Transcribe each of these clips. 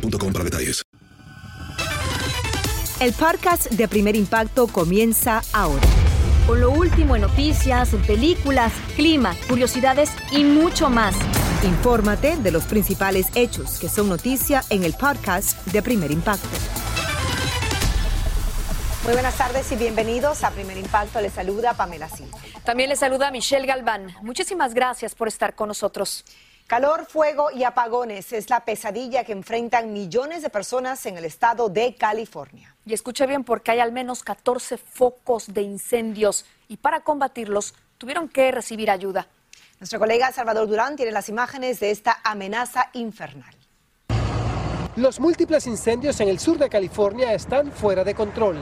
boostmobile.com para detalles. El podcast de Primer Impacto comienza ahora. Con lo último en noticias, películas, clima, curiosidades y mucho más. Infórmate de los principales hechos que son noticia en el podcast de Primer Impacto. Muy buenas tardes y bienvenidos a Primer Impacto. Les saluda Pamela Silva. También les saluda Michelle Galván. Muchísimas gracias por estar con nosotros. Calor, fuego y apagones es la pesadilla que enfrentan millones de personas en el estado de California. Y escuche bien porque hay al menos 14 focos de incendios y para combatirlos tuvieron que recibir ayuda. Nuestro colega Salvador Durán tiene las imágenes de esta amenaza infernal. Los múltiples incendios en el sur de California están fuera de control.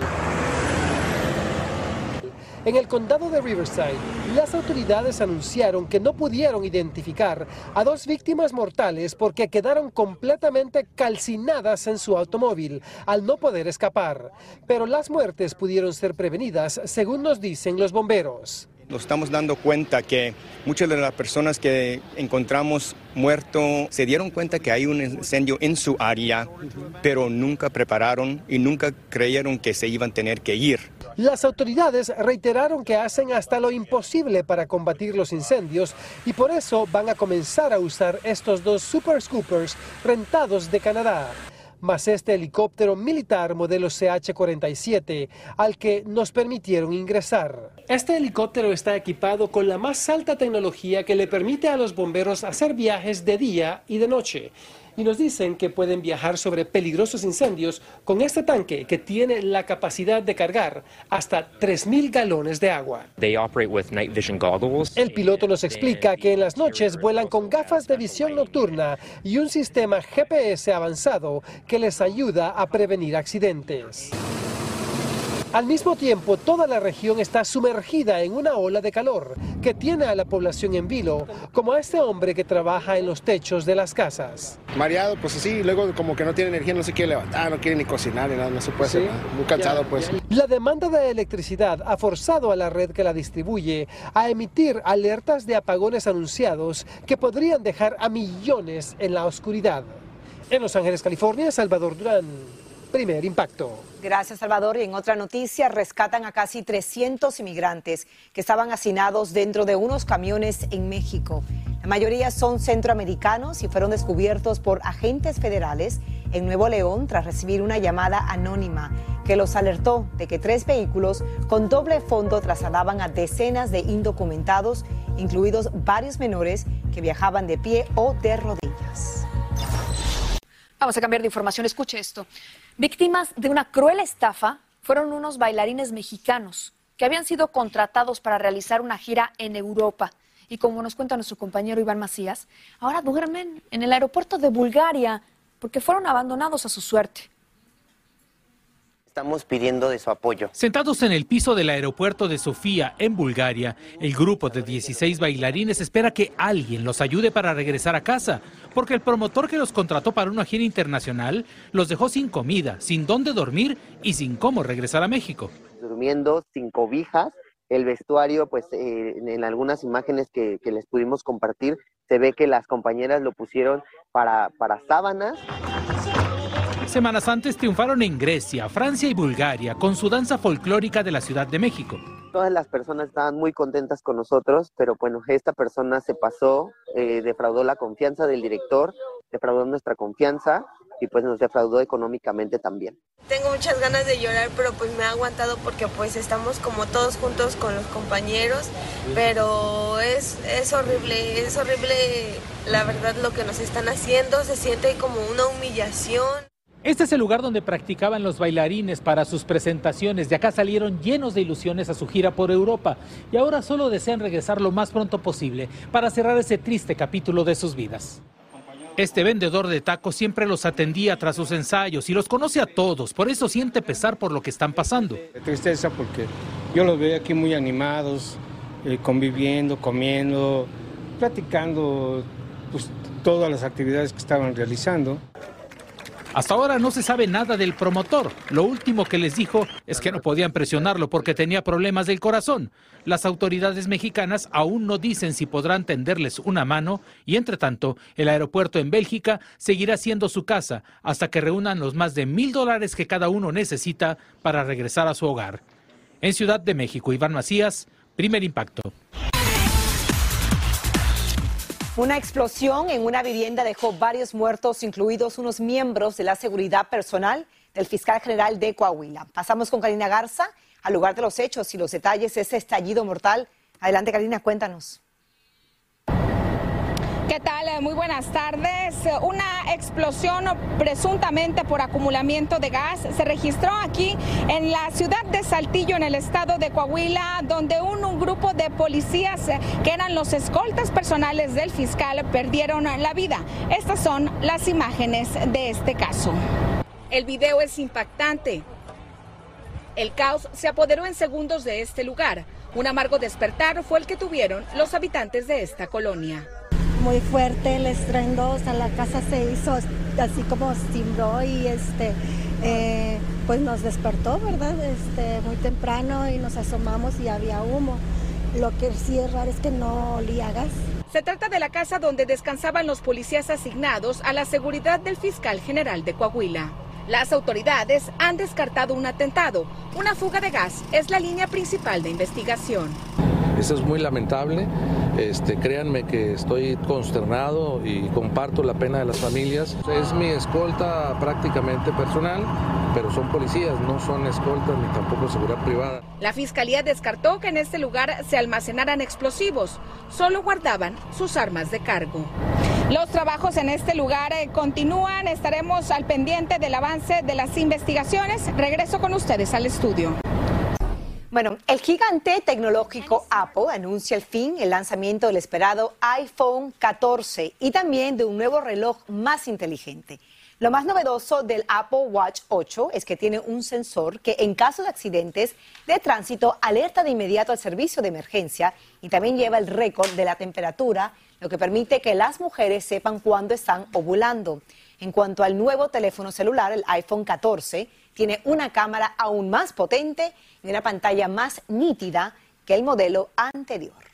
En el condado de Riverside, las autoridades anunciaron que no pudieron identificar a dos víctimas mortales porque quedaron completamente calcinadas en su automóvil al no poder escapar. Pero las muertes pudieron ser prevenidas, según nos dicen los bomberos. Nos estamos dando cuenta que muchas de las personas que encontramos muertos se dieron cuenta que hay un incendio en su área, pero nunca prepararon y nunca creyeron que se iban a tener que ir. Las autoridades reiteraron que hacen hasta lo imposible para combatir los incendios y por eso van a comenzar a usar estos dos Super Scoopers rentados de Canadá más este helicóptero militar modelo CH-47 al que nos permitieron ingresar. Este helicóptero está equipado con la más alta tecnología que le permite a los bomberos hacer viajes de día y de noche y nos dicen que pueden viajar sobre peligrosos incendios con este tanque que tiene la capacidad de cargar hasta 3.000 galones de agua. El piloto nos explica que en las noches vuelan con gafas de visión nocturna y un sistema GPS avanzado que les ayuda a prevenir accidentes. Al mismo tiempo, toda la región está sumergida en una ola de calor que tiene a la población en vilo, como a este hombre que trabaja en los techos de las casas. Mareado, pues así, luego como que no tiene energía, no se quiere levantar, no quiere ni cocinar, ni nada, no se puede hacer nada. Muy cansado, pues. La demanda de electricidad ha forzado a la red que la distribuye a emitir alertas de apagones anunciados que podrían dejar a millones en la oscuridad. En Los Ángeles, California, Salvador Durán. Primer impacto. Gracias, Salvador. Y en otra noticia, rescatan a casi 300 inmigrantes que estaban hacinados dentro de unos camiones en México. La mayoría son centroamericanos y fueron descubiertos por agentes federales en Nuevo León tras recibir una llamada anónima que los alertó de que tres vehículos con doble fondo trasladaban a decenas de indocumentados, incluidos varios menores que viajaban de pie o de rodillas. Vamos a cambiar de información. Escuche esto. Víctimas de una cruel estafa fueron unos bailarines mexicanos que habían sido contratados para realizar una gira en Europa. Y como nos cuenta nuestro compañero Iván Macías, ahora duermen en el aeropuerto de Bulgaria porque fueron abandonados a su suerte estamos pidiendo de su apoyo. Sentados en el piso del aeropuerto de Sofía, en Bulgaria, el grupo de 16 bailarines espera que alguien los ayude para regresar a casa, porque el promotor que los contrató para una gira internacional los dejó sin comida, sin dónde dormir y sin cómo regresar a México. Durmiendo sin cobijas, el vestuario, pues eh, en algunas imágenes que, les pudimos compartir, se ve que las compañeras lo pusieron para, para sábanas. Semanas antes triunfaron en Grecia, Francia y Bulgaria con su danza folclórica de la Ciudad de México. Todas las personas estaban muy contentas con nosotros, pero bueno, esta persona se pasó, eh, defraudó la confianza del director, defraudó nuestra confianza y pues nos defraudó económicamente también. Tengo muchas ganas de llorar, pero pues me ha aguantado porque pues estamos como todos juntos con los compañeros, pero es, es horrible, es horrible la verdad lo que nos están haciendo, se siente como una humillación. Este es el lugar donde practicaban los bailarines para sus presentaciones. De acá salieron llenos de ilusiones a su gira por Europa y ahora solo desean regresar lo más pronto posible para cerrar ese triste capítulo de sus vidas. Este vendedor de tacos siempre los atendía tras sus ensayos y los conoce a todos, por eso siente pesar por lo que están pasando. Tristeza porque yo los veo aquí muy animados, eh, conviviendo, comiendo, platicando pues, todas las actividades que estaban realizando. Hasta ahora no se sabe nada del promotor. Lo último que les dijo es que no podían presionarlo porque tenía problemas del corazón. Las autoridades mexicanas aún no dicen si podrán tenderles una mano y, entre tanto, el aeropuerto en Bélgica seguirá siendo su casa hasta que reúnan los más de mil dólares que cada uno necesita para regresar a su hogar. En Ciudad de México, Iván Macías, primer impacto. Una explosión en una vivienda dejó varios muertos, incluidos unos miembros de la seguridad personal del fiscal general de Coahuila. Pasamos con Karina Garza al lugar de los hechos y los detalles de ese estallido mortal. Adelante, Karina, cuéntanos. ¿Qué tal? Muy buenas tardes. Una explosión presuntamente por acumulamiento de gas se registró aquí en la ciudad de Saltillo, en el estado de Coahuila, donde un, grupo de policías que eran los escoltas personales del fiscal perdieron la vida. Estas son las imágenes de este caso. El video es impactante. El caos se apoderó en segundos de este lugar. Un amargo despertar fue el que tuvieron los habitantes de esta colonia muy fuerte el estruendo, o sea, la casa se hizo así como timbró y este, eh, pues nos despertó, ¿verdad? Este, muy temprano y nos asomamos y había humo. Lo que sí es raro es que no olía gas. Se trata de la casa donde descansaban los policías asignados a la seguridad del fiscal general de Coahuila. Las autoridades han descartado un atentado. Una fuga de gas es la línea principal de investigación. Eso es muy lamentable. Este, créanme que estoy consternado y comparto la pena de las familias. Es mi escolta prácticamente personal, pero son policías, no son escoltas ni tampoco seguridad privada. La fiscalía descartó que en este lugar se almacenaran explosivos, solo guardaban sus armas de cargo. Los trabajos en este lugar eh, continúan, estaremos al pendiente del avance de las investigaciones. Regreso con ustedes al estudio. Bueno, el gigante tecnológico Apple anuncia el fin el lanzamiento del esperado iPhone 14 y también de un nuevo reloj más inteligente. Lo más novedoso del Apple Watch 8 es que tiene un sensor que en caso de accidentes de tránsito alerta de inmediato al servicio de emergencia y también lleva el récord de la temperatura, lo que permite que las mujeres sepan cuándo están ovulando. En cuanto al nuevo teléfono celular, el iPhone 14, tiene una cámara aún más potente y una pantalla más nítida que el modelo anterior.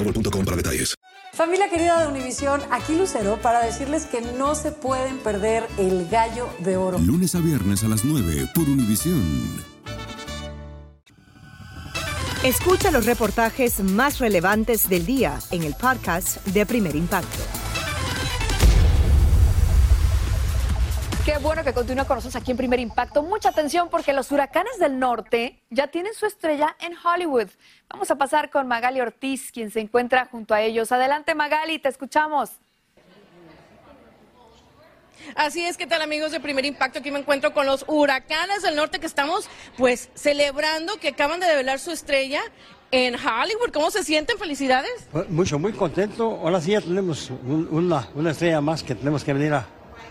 boostmobile.com para detalles. Familia querida de Univisión, aquí Lucero para decirles que no se pueden perder el gallo de oro. Lunes a viernes a las 9 por Univisión. Escucha los reportajes más relevantes del día en el podcast de Primer Impacto. Qué bueno que continúa con nosotros aquí en Primer Impacto. Mucha atención porque los huracanes del norte ya tienen su estrella en Hollywood. Vamos a pasar con Magali Ortiz, quien se encuentra junto a ellos. Adelante Magali, te escuchamos. Así es, ¿qué tal amigos de Primer Impacto? Aquí me encuentro con los huracanes del norte que estamos pues celebrando que acaban de develar su estrella en Hollywood. ¿Cómo se sienten? Felicidades. Mucho, muy contento. Ahora sí ya tenemos una, una estrella más que tenemos que venir a,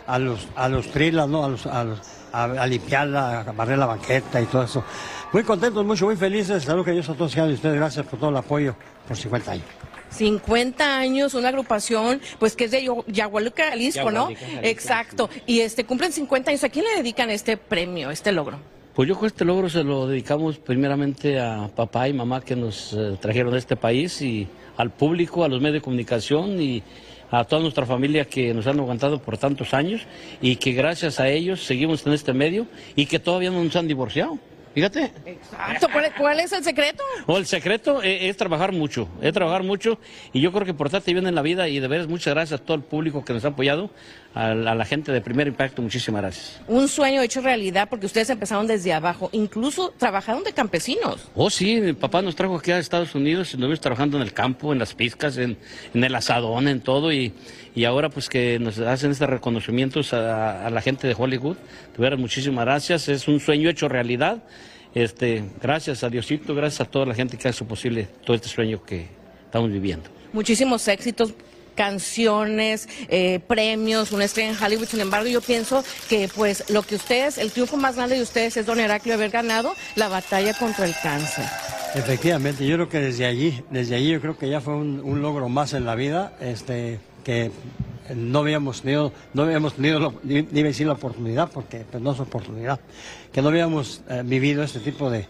a los, a los thrillers, ¿no? A los, a los, a, a limpiarla, a barrer la banqueta y todo eso. Muy contentos, mucho, muy felices. Salud que Dios a todos y ustedes. Gracias por todo el apoyo por 50 años. 50 años, una agrupación, pues que es de Yagualuca, Jalisco, ¿no? Jalisco, Exacto. Y este cumplen 50 años. ¿A quién le dedican este premio, este logro? Pues yo con este logro se lo dedicamos primeramente a papá y mamá que nos eh, trajeron a este país y al público, a los medios de comunicación y a toda nuestra familia que nos han aguantado por tantos años y que gracias a ellos seguimos en este medio y que todavía no nos han divorciado. Fíjate. Exacto. ¿Cuál, cuál es el secreto? O el secreto eh, es, trabajar mucho, es trabajar mucho y yo creo que portarte bien en la vida y de veras muchas gracias a todo el público que nos ha apoyado, a, la- a la gente de Primer Impacto, muchísimas gracias. Un sueño hecho realidad porque ustedes empezaron desde abajo, incluso trabajaron de campesinos. Oh, sí, mi papá nos trajo aquí a Estados Unidos, estuvimos trabajando en el campo, en las pizcas, en, en el asadón, en todo, y, y ahora pues que nos hacen estos reconocimientos a, a la gente de Hollywood. De muchísimas gracias, es un sueño hecho realidad. Este, gracias a Diosito, gracias a toda la gente que hace posible todo este sueño que estamos viviendo. Muchísimos éxitos canciones, eh, premios, una estrella en Hollywood. Sin embargo, yo pienso que pues lo que ustedes, el triunfo más grande de ustedes es Don Heraclio haber ganado la batalla contra el cáncer. Efectivamente, yo creo que desde allí, desde allí yo creo que ya fue un, logro más en la vida, este, que no habíamos tenido, no habíamos tenido, ni, ni decir la oportunidad, porque pues, no es oportunidad, que no habíamos eh, vivido este tipo de,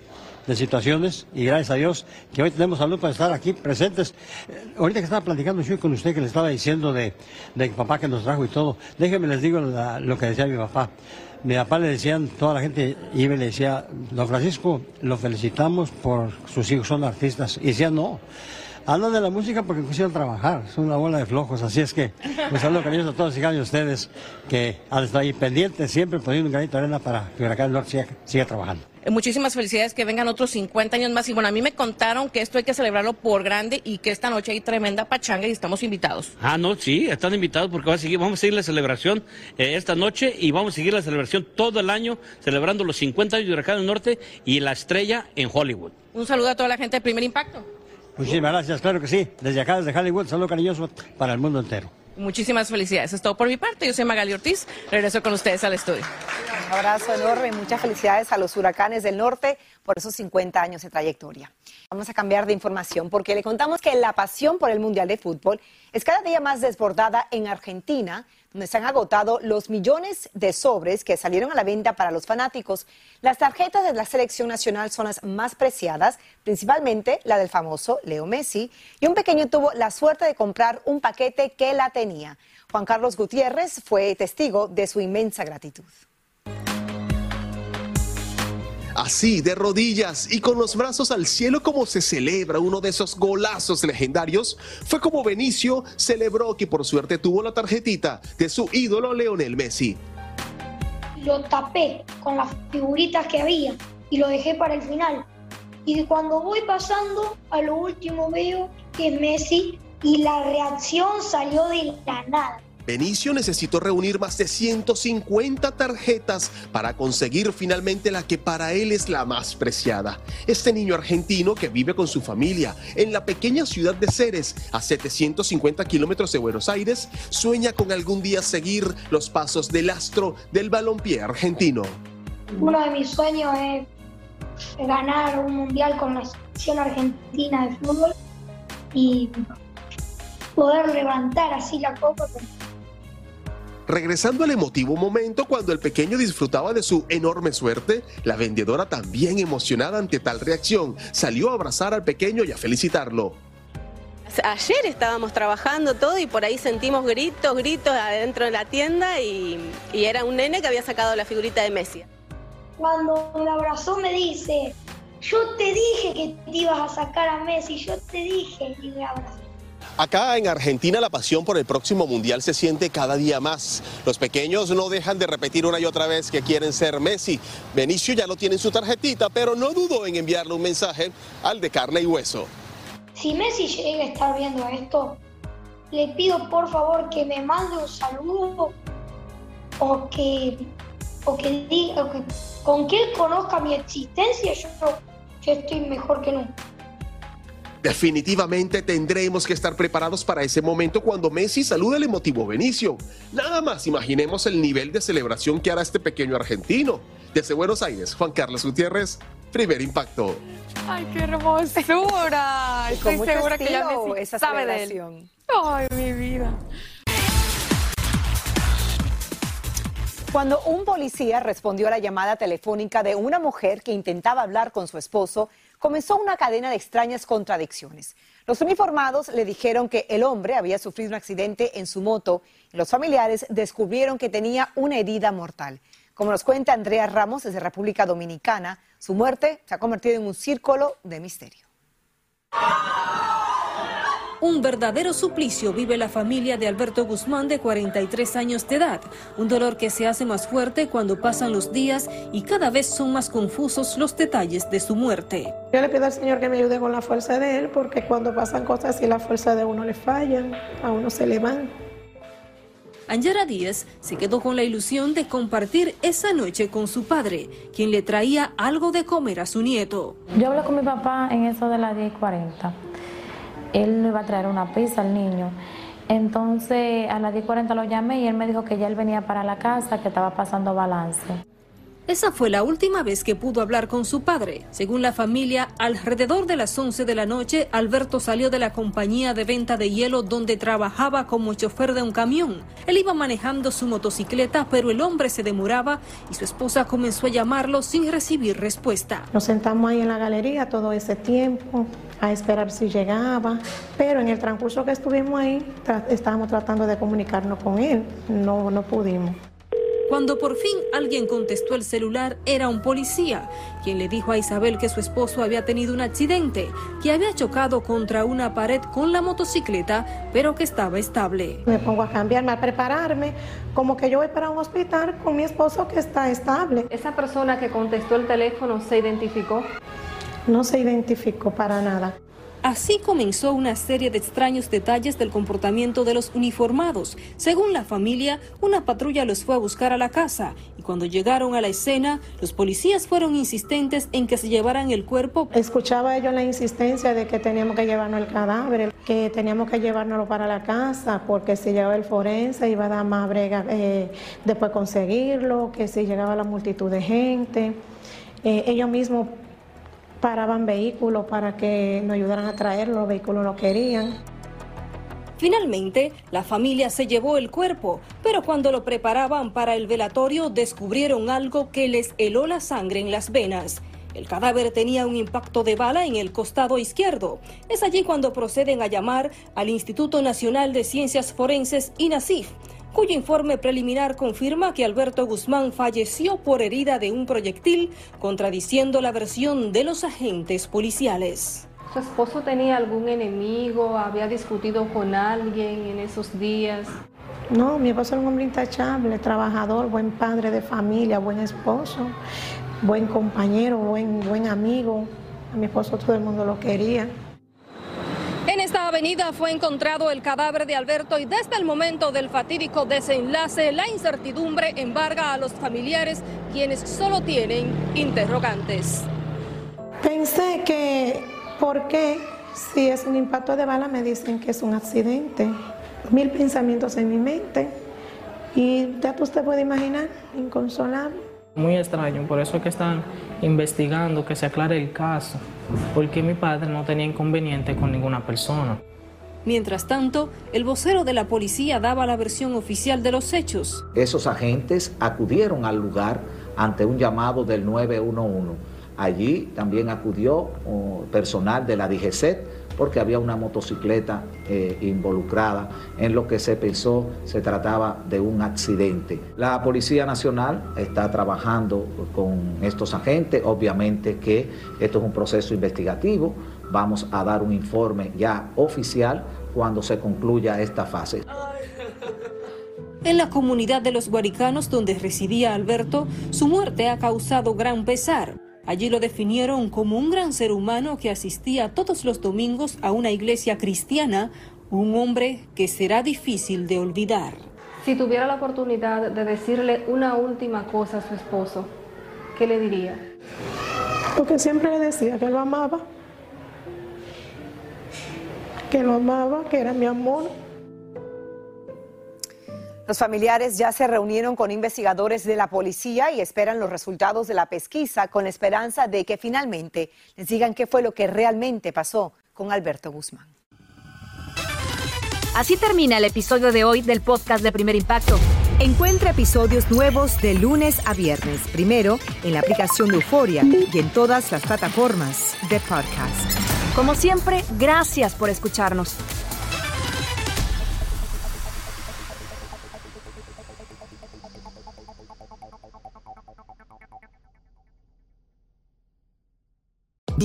de situaciones y gracias a Dios que hoy tenemos salud para estar aquí presentes. Eh, ahorita que estaba platicando yo con usted que le estaba diciendo de, de papá que nos trajo y todo, déjenme les digo lo que decía mi papá. Mi papá le decían, toda la gente iba y le decía, don Francisco, lo felicitamos por sus hijos, son artistas. Y decía, no, hablan de la música porque quisieron trabajar, son una bola de flojos. Así es que, un saludo cariñoso a todos y de ustedes que han estado ahí pendientes, siempre poniendo un granito de arena para que Huracán Norte siga trabajando. Eh, Muchísimas felicidades, que vengan otros 50 años más. Y bueno, a mí me contaron que esto hay que celebrarlo por grande y que esta noche hay tremenda pachanga y estamos invitados. Ah, no, sí, están invitados porque va a seguir, vamos a seguir la celebración eh, esta noche y vamos a seguir la celebración todo el año, celebrando los 50 años de Huracán del Norte y la estrella en Hollywood. Un saludo a toda la gente de Primer Impacto. Muchísimas gracias, claro que sí. Desde acá, desde Hollywood, saludo cariñoso para el mundo entero. Muchísimas felicidades. Es todo por mi parte. Yo soy Magali Ortiz. Regreso con ustedes al estudio. Un abrazo enorme y muchas felicidades a los huracanes del norte por esos 50 años de trayectoria. Vamos a cambiar de información porque le contamos que la pasión por el Mundial de Fútbol es cada día más desbordada en Argentina, donde se han agotado los millones de sobres que salieron a la venta para los fanáticos. Las tarjetas de la selección nacional son las más preciadas, principalmente la del famoso Leo Messi, y un pequeño tuvo la suerte de comprar un paquete que la tenía. Juan Carlos Gutiérrez fue testigo de su inmensa gratitud. Así, de rodillas y con los brazos al cielo como se celebra uno de esos golazos legendarios, fue como Benicio celebró que por suerte tuvo la tarjetita de su ídolo Leonel Messi. lo tapé con las figuritas que había y lo dejé para el final. Y cuando voy pasando, a lo último veo que es Messi y la reacción salió de la nada. Benicio necesitó reunir más de 150 tarjetas para conseguir finalmente la que para él es la más preciada. Este niño argentino que vive con su familia en la pequeña ciudad de Ceres, a 750 kilómetros de Buenos Aires, sueña con algún día seguir los pasos del astro del balompié argentino. Uno de mis sueños es ganar un mundial con la selección argentina de fútbol y poder levantar así la copa. Regresando al emotivo momento cuando el pequeño disfrutaba de su enorme suerte, la vendedora también emocionada ante tal reacción salió a abrazar al pequeño y a felicitarlo. Ayer estábamos trabajando todo y por ahí sentimos gritos, gritos adentro de la tienda y, y era un nene que había sacado la figurita de Messi. Cuando me abrazó me dice, yo te dije que te ibas a sacar a Messi, yo te dije y me abrazó. Acá en Argentina la pasión por el próximo mundial se siente cada día más. Los pequeños no dejan de repetir una y otra vez que quieren ser Messi. Benicio ya no tiene en su tarjetita, pero no dudó en enviarle un mensaje al de carne y hueso. Si Messi llega a estar viendo esto, le pido por favor que me mande un saludo o que, o que o que, con que él conozca mi existencia, yo, yo estoy mejor que nunca. Definitivamente tendremos que estar preparados para ese momento cuando Messi salude al emotivo Benicio. Nada más imaginemos el nivel de celebración que hará este pequeño argentino. Desde Buenos Aires, Juan Carlos Gutiérrez, primer impacto. Ay, qué hermosura. Estoy segura que ya Messi sabe de él. Ay, mi vida. Cuando un policía respondió a la llamada telefónica de una mujer que intentaba hablar con su esposo, comenzó una cadena de extrañas contradicciones. Los uniformados le dijeron que el hombre había sufrido un accidente en su moto y los familiares descubrieron que tenía una herida mortal. Como nos cuenta Andrea Ramos desde República Dominicana, su muerte se ha convertido en un círculo de misterio. Un verdadero suplicio vive la familia de Alberto Guzmán de 43 años de edad, un dolor que se hace más fuerte cuando pasan los días y cada vez son más confusos los detalles de su muerte. Yo le pido al Señor que me ayude con la fuerza de Él, porque cuando pasan cosas y la fuerza de uno le fallan, a uno se le van. Angela Díaz se quedó con la ilusión de compartir esa noche con su padre, quien le traía algo de comer a su nieto. Yo hablé con mi papá en eso de las 10:40 él le iba a traer una pizza al niño. Entonces a las 10.40 lo llamé y él me dijo que ya él venía para la casa, que estaba pasando balance. Esa fue la última vez que pudo hablar con su padre. Según la familia, alrededor de las 11 de la noche, Alberto salió de la compañía de venta de hielo donde trabajaba como chofer de un camión. Él iba manejando su motocicleta, pero el hombre se demoraba y su esposa comenzó a llamarlo sin recibir respuesta. Nos sentamos ahí en la galería todo ese tiempo a esperar si llegaba, pero en el transcurso que estuvimos ahí estábamos tratando de comunicarnos con él, no, no pudimos. Cuando por fin alguien contestó el celular, era un policía, quien le dijo a Isabel que su esposo había tenido un accidente, que había chocado contra una pared con la motocicleta, pero que estaba estable. Me pongo a cambiarme, a prepararme, como que yo voy para un hospital con mi esposo que está estable. ¿Esa persona que contestó el teléfono se identificó? No se identificó para nada. Así comenzó una serie de extraños detalles del comportamiento de los uniformados. Según la familia, una patrulla los fue a buscar a la casa y cuando llegaron a la escena, los policías fueron insistentes en que se llevaran el cuerpo. Escuchaba ellos la insistencia de que teníamos que llevarnos el cadáver, que teníamos que llevárnoslo para la casa, porque si llegaba el forense iba a dar más brega eh, después conseguirlo, que si llegaba la multitud de gente. Eh, ellos mismos paraban vehículos para que nos ayudaran a traerlo, los vehículos no querían. Finalmente, la familia se llevó el cuerpo, pero cuando lo preparaban para el velatorio descubrieron algo que les heló la sangre en las venas. El cadáver tenía un impacto de bala en el costado izquierdo. Es allí cuando proceden a llamar al Instituto Nacional de Ciencias Forenses, INACIF, cuyo informe preliminar confirma que Alberto Guzmán falleció por herida de un proyectil, contradiciendo la versión de los agentes policiales. ¿Su esposo tenía algún enemigo? ¿Había discutido con alguien en esos días? No, mi esposo era un hombre intachable, trabajador, buen padre de familia, buen esposo, buen compañero, buen, buen amigo. A mi esposo todo el mundo lo quería. Avenida fue encontrado el cadáver de Alberto y desde el momento del fatídico desenlace la incertidumbre embarga a los familiares quienes solo tienen interrogantes. Pensé que, ¿por qué? Si es un impacto de bala me dicen que es un accidente. Mil pensamientos en mi mente y ya usted puede imaginar, inconsolable. Muy extraño, por eso es que están investigando que se aclare el caso, porque mi padre no tenía inconveniente con ninguna persona. Mientras tanto, el vocero de la policía daba la versión oficial de los hechos. Esos agentes acudieron al lugar ante un llamado del 911. Allí también acudió oh, personal de la DGCET porque había una motocicleta eh, involucrada en lo que se pensó se trataba de un accidente. La Policía Nacional está trabajando con estos agentes, obviamente que esto es un proceso investigativo, vamos a dar un informe ya oficial cuando se concluya esta fase. En la comunidad de los guaricanos donde residía Alberto, su muerte ha causado gran pesar. Allí lo definieron como un gran ser humano que asistía todos los domingos a una iglesia cristiana, un hombre que será difícil de olvidar. Si tuviera la oportunidad de decirle una última cosa a su esposo, ¿qué le diría? Porque siempre le decía que lo amaba, que lo amaba, que era mi amor. Los familiares ya se reunieron con investigadores de la policía y esperan los resultados de la pesquisa con la esperanza de que finalmente les digan qué fue lo que realmente pasó con Alberto Guzmán. Así termina el episodio de hoy del podcast de Primer Impacto. Encuentra episodios nuevos de lunes a viernes, primero en la aplicación de Euforia y en todas las plataformas de podcast. Como siempre, gracias por escucharnos.